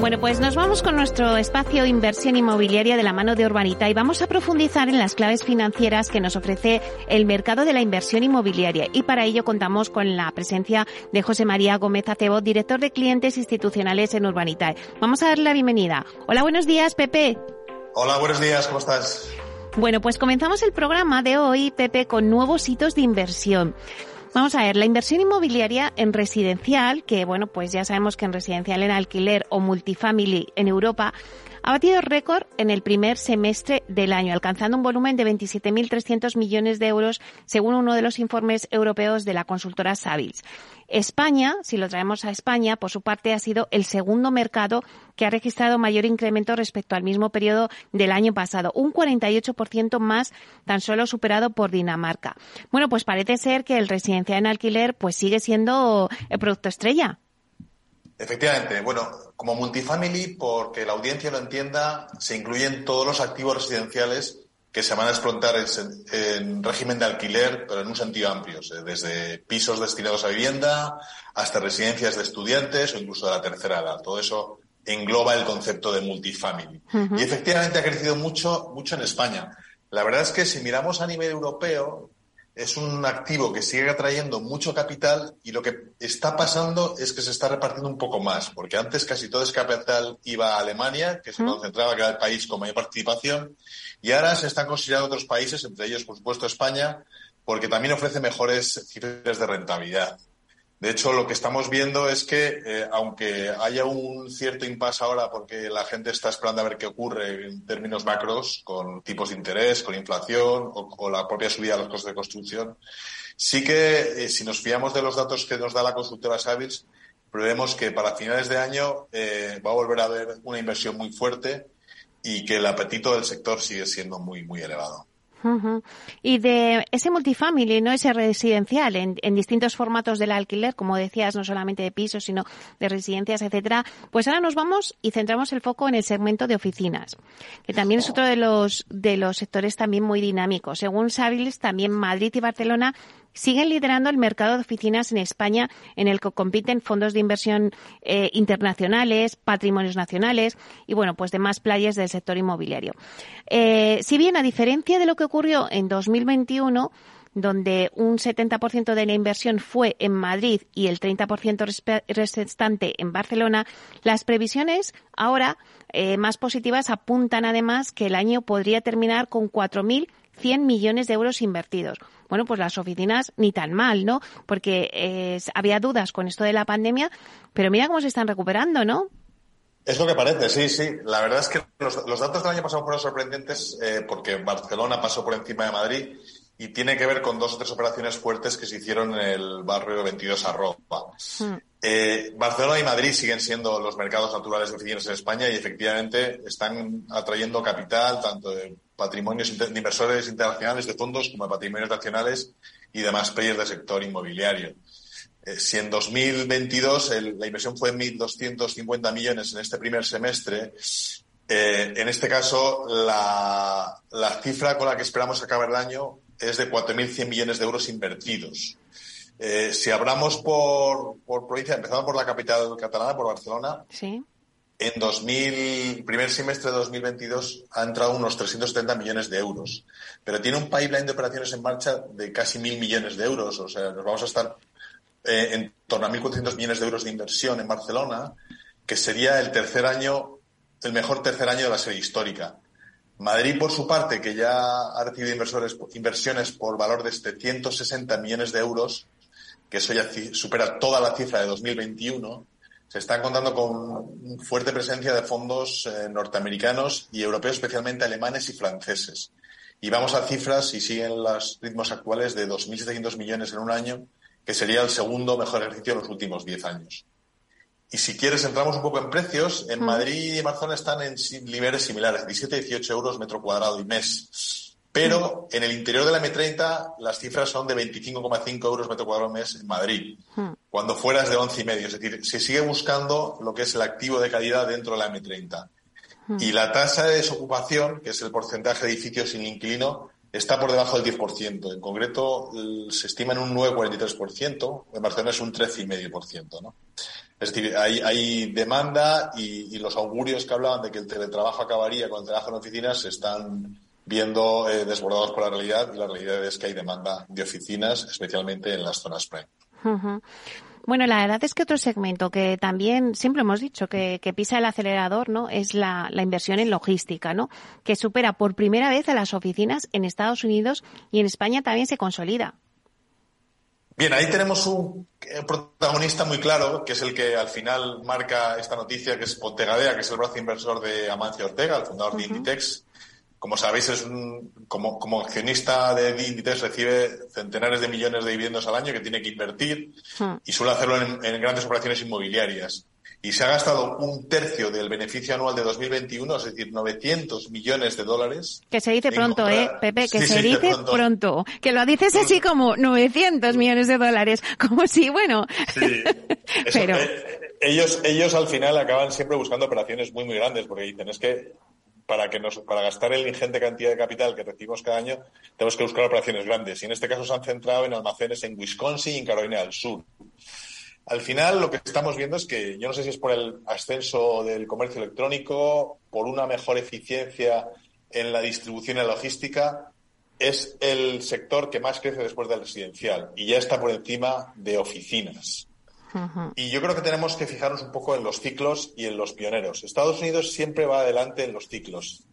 Bueno, pues nos vamos con nuestro espacio inversión inmobiliaria de la mano de Urbanita y vamos a profundizar en las claves financieras que nos ofrece el mercado de la inversión inmobiliaria. Y para ello contamos con la presencia de José María Gómez Acebo, director de clientes institucionales en Urbanita. Vamos a darle la bienvenida. Hola, buenos días, Pepe. Hola, buenos días, ¿cómo estás? Bueno, pues comenzamos el programa de hoy, Pepe, con nuevos hitos de inversión. Vamos a ver, la inversión inmobiliaria en residencial, que bueno, pues ya sabemos que en residencial en alquiler o multifamily en Europa ha batido récord en el primer semestre del año, alcanzando un volumen de 27.300 millones de euros, según uno de los informes europeos de la consultora Savills. España, si lo traemos a España, por su parte ha sido el segundo mercado que ha registrado mayor incremento respecto al mismo periodo del año pasado, un 48% más, tan solo superado por Dinamarca. Bueno, pues parece ser que el residencial en alquiler pues sigue siendo el producto estrella. Efectivamente, bueno, como multifamily, porque la audiencia lo entienda, se incluyen todos los activos residenciales que se van a explotar en, régimen de alquiler, pero en un sentido amplio, desde pisos destinados a vivienda hasta residencias de estudiantes o incluso de la tercera edad. Todo eso engloba el concepto de multifamily. Y efectivamente ha crecido mucho, mucho en España. La verdad es que si miramos a nivel europeo, es un activo que sigue atrayendo mucho capital y lo que está pasando es que se está repartiendo un poco más, porque antes casi todo ese capital iba a Alemania, que se concentraba, que era el país con mayor participación, y ahora se están considerando otros países, entre ellos, por supuesto, España, porque también ofrece mejores cifras de rentabilidad. De hecho, lo que estamos viendo es que, eh, aunque haya un cierto impasse ahora porque la gente está esperando a ver qué ocurre en términos macros, con tipos de interés, con inflación o, la propia subida de los costos de construcción, sí que, eh, si nos fiamos de los datos que nos da la consultora Savills, prevemos que para finales de año eh, va a volver a haber una inversión muy fuerte y que el apetito del sector sigue siendo muy, muy elevado. Y de ese multifamily, no ese residencial, en, distintos formatos del alquiler, como decías, no solamente de pisos, sino de residencias, etcétera, pues ahora nos vamos y centramos el foco en el segmento de oficinas, que también es otro de los, de los sectores también muy dinámicos. Según Savills, también Madrid y Barcelona siguen liderando el mercado de oficinas en España, en el que compiten fondos de inversión eh, internacionales, patrimonios nacionales y, bueno, pues demás playas del sector inmobiliario. Eh, si bien, a diferencia de lo que ocurrió en 2021, donde un 70% de la inversión fue en Madrid y el 30% restante en Barcelona, las previsiones ahora eh, más positivas apuntan además que el año podría terminar con 4.100 millones de euros invertidos, bueno, pues las oficinas ni tan mal, ¿no? Porque eh, había dudas con esto de la pandemia, pero mira cómo se están recuperando, ¿no? Es lo que parece, sí, sí. La verdad es que los, datos del año pasado fueron sorprendentes eh, porque Barcelona pasó por encima de Madrid y tiene que ver con dos o tres operaciones fuertes que se hicieron en el barrio 22 Arroba. Hmm. Eh, Barcelona y Madrid siguen siendo los mercados naturales de oficinas en España y efectivamente están atrayendo capital tanto de patrimonios de inversores internacionales de fondos como de patrimonios nacionales y demás players del sector inmobiliario. Eh, si en 2022 la inversión fue 1.250 millones en este primer semestre, eh, en este caso la, la cifra con la que esperamos acabar el año es de 4.100 millones de euros invertidos. Eh, si hablamos por, por provincia, empezando por la capital catalana, por Barcelona. En 2000, primer semestre de 2022 ha entrado unos 370 millones de euros, pero tiene un pipeline de operaciones en marcha de casi mil millones de euros, o sea, nos vamos a estar eh, en torno a 1.400 millones de euros de inversión en Barcelona, que sería el tercer año, el mejor tercer año de la serie histórica. Madrid, por su parte, que ya ha recibido inversores, inversiones por valor de 760 millones de euros, que eso ya supera toda la cifra de 2021, se están contando con fuerte presencia de fondos eh, norteamericanos y europeos, especialmente alemanes y franceses. Y vamos a cifras, y siguen los ritmos actuales, de 2.700 millones en un año, que sería el segundo mejor ejercicio de los últimos 10 años. Y si quieres, entramos un poco en precios. En Madrid y Barcelona están en niveles similares, 17 y 18 euros metro cuadrado y mes. Pero en el interior de la M30 las cifras son de 25,5 euros metro cuadrado mes en Madrid, hmm. cuando fuera es de 11,5. Es decir, se sigue buscando lo que es el activo de calidad dentro de la M30. Hmm. Y la tasa de desocupación, que es el porcentaje de edificios sin inquilino, está por debajo del 10%. En concreto, se estima en un 9,43%, en Barcelona es un 13,5%. ¿no? Es decir, hay, demanda y, y, los augurios que hablaban de que el teletrabajo acabaría con el trabajo en oficinas se están viendo eh, desbordados por la realidad y la realidad es que hay demanda de oficinas, especialmente en las zonas prime. Bueno, la verdad es que otro segmento que también siempre hemos dicho que, pisa el acelerador, ¿no? Es la, inversión en logística, ¿no? Que supera por primera vez a las oficinas en Estados Unidos y en España también se consolida. Bien, ahí tenemos un eh, protagonista muy claro, que es el que al final marca esta noticia, que es Pontegadea, que es el brazo inversor de Amancio Ortega, el fundador de Inditex, como sabéis, es un, como, como accionista de Inditex recibe centenares de millones de dividendos al año que tiene que invertir hmm. y suele hacerlo en, grandes operaciones inmobiliarias. Y se ha gastado un tercio del beneficio anual de 2021, es decir, 900 millones de dólares. Que se dice pronto, ¿eh, Pepe? Que se, dice pronto. Que lo dices así como 900 millones de dólares. Como si, bueno. Sí. Pero... Eh, ellos, ellos al final acaban siempre buscando operaciones muy, muy grandes porque dicen, es que para que nos, para gastar el ingente cantidad de capital que recibimos cada año, tenemos que buscar operaciones grandes. Y en este caso se han centrado en almacenes en Wisconsin y en Carolina del Sur. Al final, lo que estamos viendo es que yo no sé si es por el ascenso del comercio electrónico, por una mejor eficiencia en la distribución y la logística, es el sector que más crece después del residencial y ya está por encima de oficinas. Y yo creo que tenemos que fijarnos un poco en los ciclos y en los pioneros. Estados Unidos siempre va adelante en los ciclos.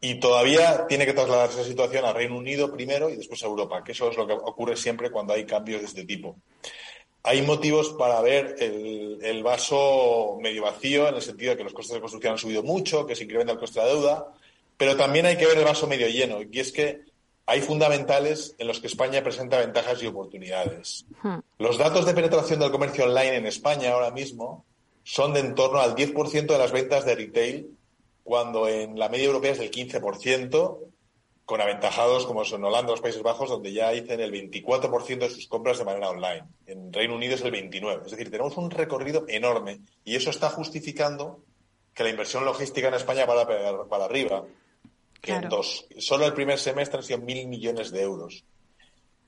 Y todavía tiene que trasladarse esa situación a Reino Unido primero y después a Europa, que eso es lo que ocurre siempre cuando hay cambios de este tipo. Hay motivos para ver el, el vaso medio vacío, en el sentido de que los costes de construcción han subido mucho, que se incrementa el coste de la deuda, pero también hay que ver el vaso medio lleno, y es que hay fundamentales en los que España presenta ventajas y oportunidades. Hmm. Los datos de penetración del comercio online en España ahora mismo son de en torno al 10% de las ventas de retail, cuando en la media europea es del 15%, con aventajados como son Holanda o los Países Bajos, donde ya dicen el 24% de sus compras de manera online. En Reino Unido es el 29%. Es decir, tenemos un recorrido enorme y eso está justificando que la inversión logística en España vaya para, para arriba que dos, solo el primer semestre han sido mil millones de euros.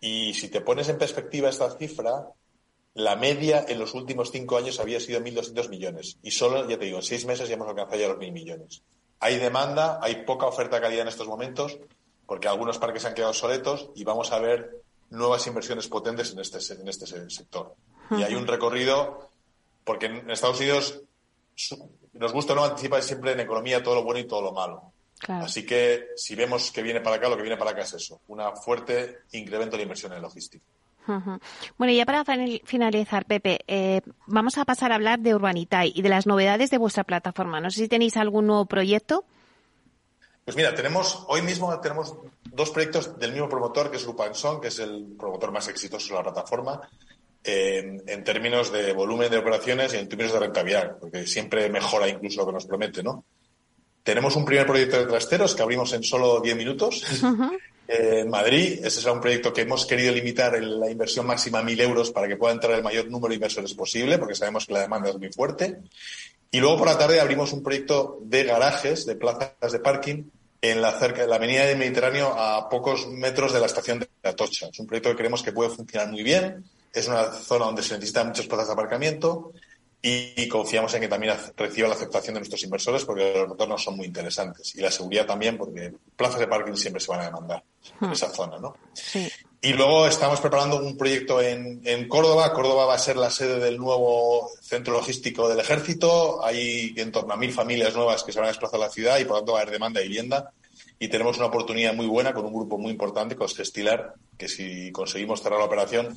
Y si te pones en perspectiva esta cifra, la media en los últimos cinco años había sido 1.200 millones. Y solo, ya te digo, en seis meses ya hemos alcanzado ya los mil millones. Hay demanda, hay poca oferta de calidad en estos momentos, porque algunos parques han quedado soletos y vamos a ver nuevas inversiones potentes en este, en este sector. Y hay un recorrido, porque en Estados Unidos nos gusta no anticipar siempre en economía todo lo bueno y todo lo malo. Así que si vemos que viene para acá, lo que viene para acá es eso, un fuerte incremento de inversión en logística. Bueno, ya para finalizar, Pepe, eh, vamos a pasar a hablar de Urbanitay y de las novedades de vuestra plataforma. No sé si tenéis algún nuevo proyecto. Pues mira, tenemos hoy mismo tenemos dos proyectos del mismo promotor, que es Lupanson, que es el promotor más exitoso de la plataforma, en términos de volumen de operaciones y en términos de rentabilidad, porque siempre mejora incluso lo que nos promete, ¿no? Tenemos un primer proyecto de trasteros que abrimos en solo 10 minutos. Eh, en Madrid, ese será un proyecto que hemos querido limitar en la inversión máxima a 1.000 euros para que pueda entrar el mayor número de inversores posible, porque sabemos que la demanda es muy fuerte. Y luego por la tarde abrimos un proyecto de garajes, de plazas de parking, en la, cerca, la avenida del Mediterráneo a pocos metros de la estación de Atocha. Es un proyecto que creemos que puede funcionar muy bien. Es una zona donde se necesitan muchas plazas de aparcamiento y confiamos en que también reciba la aceptación de nuestros inversores porque los retornos son muy interesantes y la seguridad también porque plazas de parking siempre se van a demandar en hmm. esa zona, ¿no? Y luego estamos preparando un proyecto en, en, Córdoba. Córdoba va a ser la sede del nuevo centro logístico del ejército. Hay en torno a mil familias nuevas que se van a desplazar a la ciudad y por lo tanto va a haber demanda de vivienda. Y tenemos una oportunidad muy buena con un grupo muy importante, con Gestilar, que si conseguimos cerrar la operación,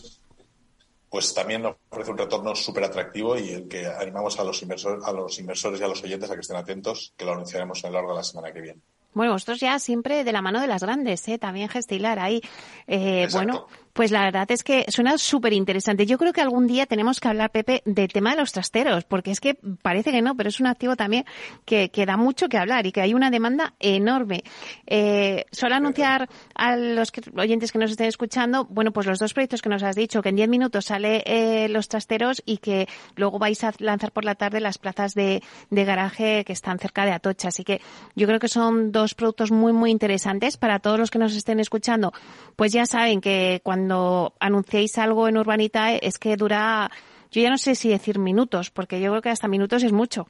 pues también nos ofrece un retorno súper atractivo y el que animamos a los, inversores, a los inversores y a los oyentes a que estén atentos, que lo anunciaremos a lo largo de la semana que viene. Bueno, vosotros ya siempre de la mano de las grandes, ¿eh? también Gestilar ahí. Eh, bueno, Pues la verdad es que suena súper interesante. Yo creo que algún día tenemos que hablar, Pepe, del tema de los trasteros, porque es que parece que no, pero es un activo también que, que da mucho que hablar y que hay una demanda enorme. Eh, solo anunciar a los oyentes que nos estén escuchando, bueno, pues los dos proyectos que nos has dicho, que en 10 minutos sale eh, los trasteros y que luego vais a lanzar por la tarde las plazas de, de garaje que están cerca de Atocha. Así que yo creo que son dos productos muy, muy interesantes para todos los que nos estén escuchando. Pues ya saben que cuando cuando anunciéis algo en Urbanitae es que dura, yo ya no sé si decir minutos, porque yo creo que hasta minutos es mucho.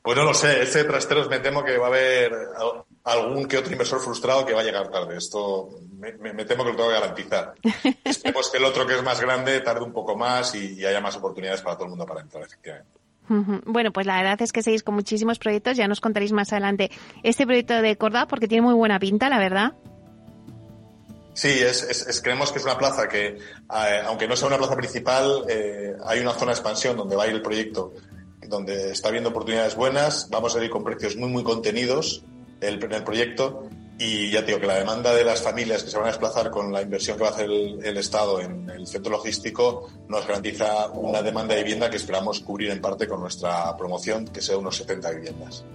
Pues no lo sé, este trasteros me temo que va a haber algún que otro inversor frustrado que va a llegar tarde. Esto me, temo que lo tengo que garantizar. Esperemos que el otro que es más grande tarde un poco más y, haya más oportunidades para todo el mundo para entrar, efectivamente. Bueno, pues la verdad es que seguís con muchísimos proyectos. Ya nos contaréis más adelante este proyecto de Corda porque tiene muy buena pinta, la verdad. Sí, es, creemos que es una plaza que, eh, aunque no sea una plaza principal, eh, hay una zona de expansión donde va a ir el proyecto, donde está viendo oportunidades buenas, vamos a ir con precios muy, muy contenidos el, el proyecto y ya digo que la demanda de las familias que se van a desplazar con la inversión que va a hacer el, Estado en el centro logístico nos garantiza una demanda de vivienda que esperamos cubrir en parte con nuestra promoción, que sea unos 70 viviendas.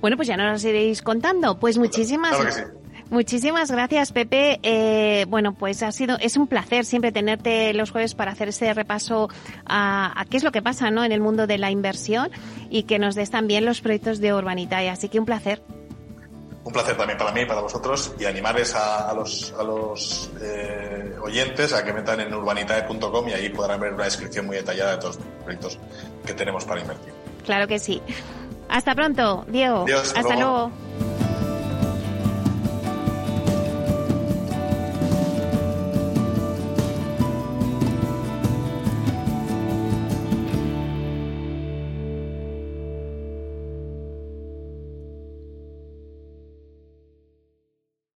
Bueno, pues ya nos iréis contando. Pues muchísimas gracias. Muchísimas gracias, Pepe. Eh, bueno, pues ha sido, es un placer siempre tenerte los jueves para hacer ese repaso a, qué es lo que pasa, ¿no? En el mundo de la inversión y que nos des también los proyectos de Urbanitae. Así que un placer. Un placer también para mí y para vosotros y animarles a, los, a los eh, oyentes a que metan en urbanitae.com y ahí podrán ver una descripción muy detallada de todos los proyectos que tenemos para invertir. Claro que sí. Hasta pronto, Diego. hasta luego.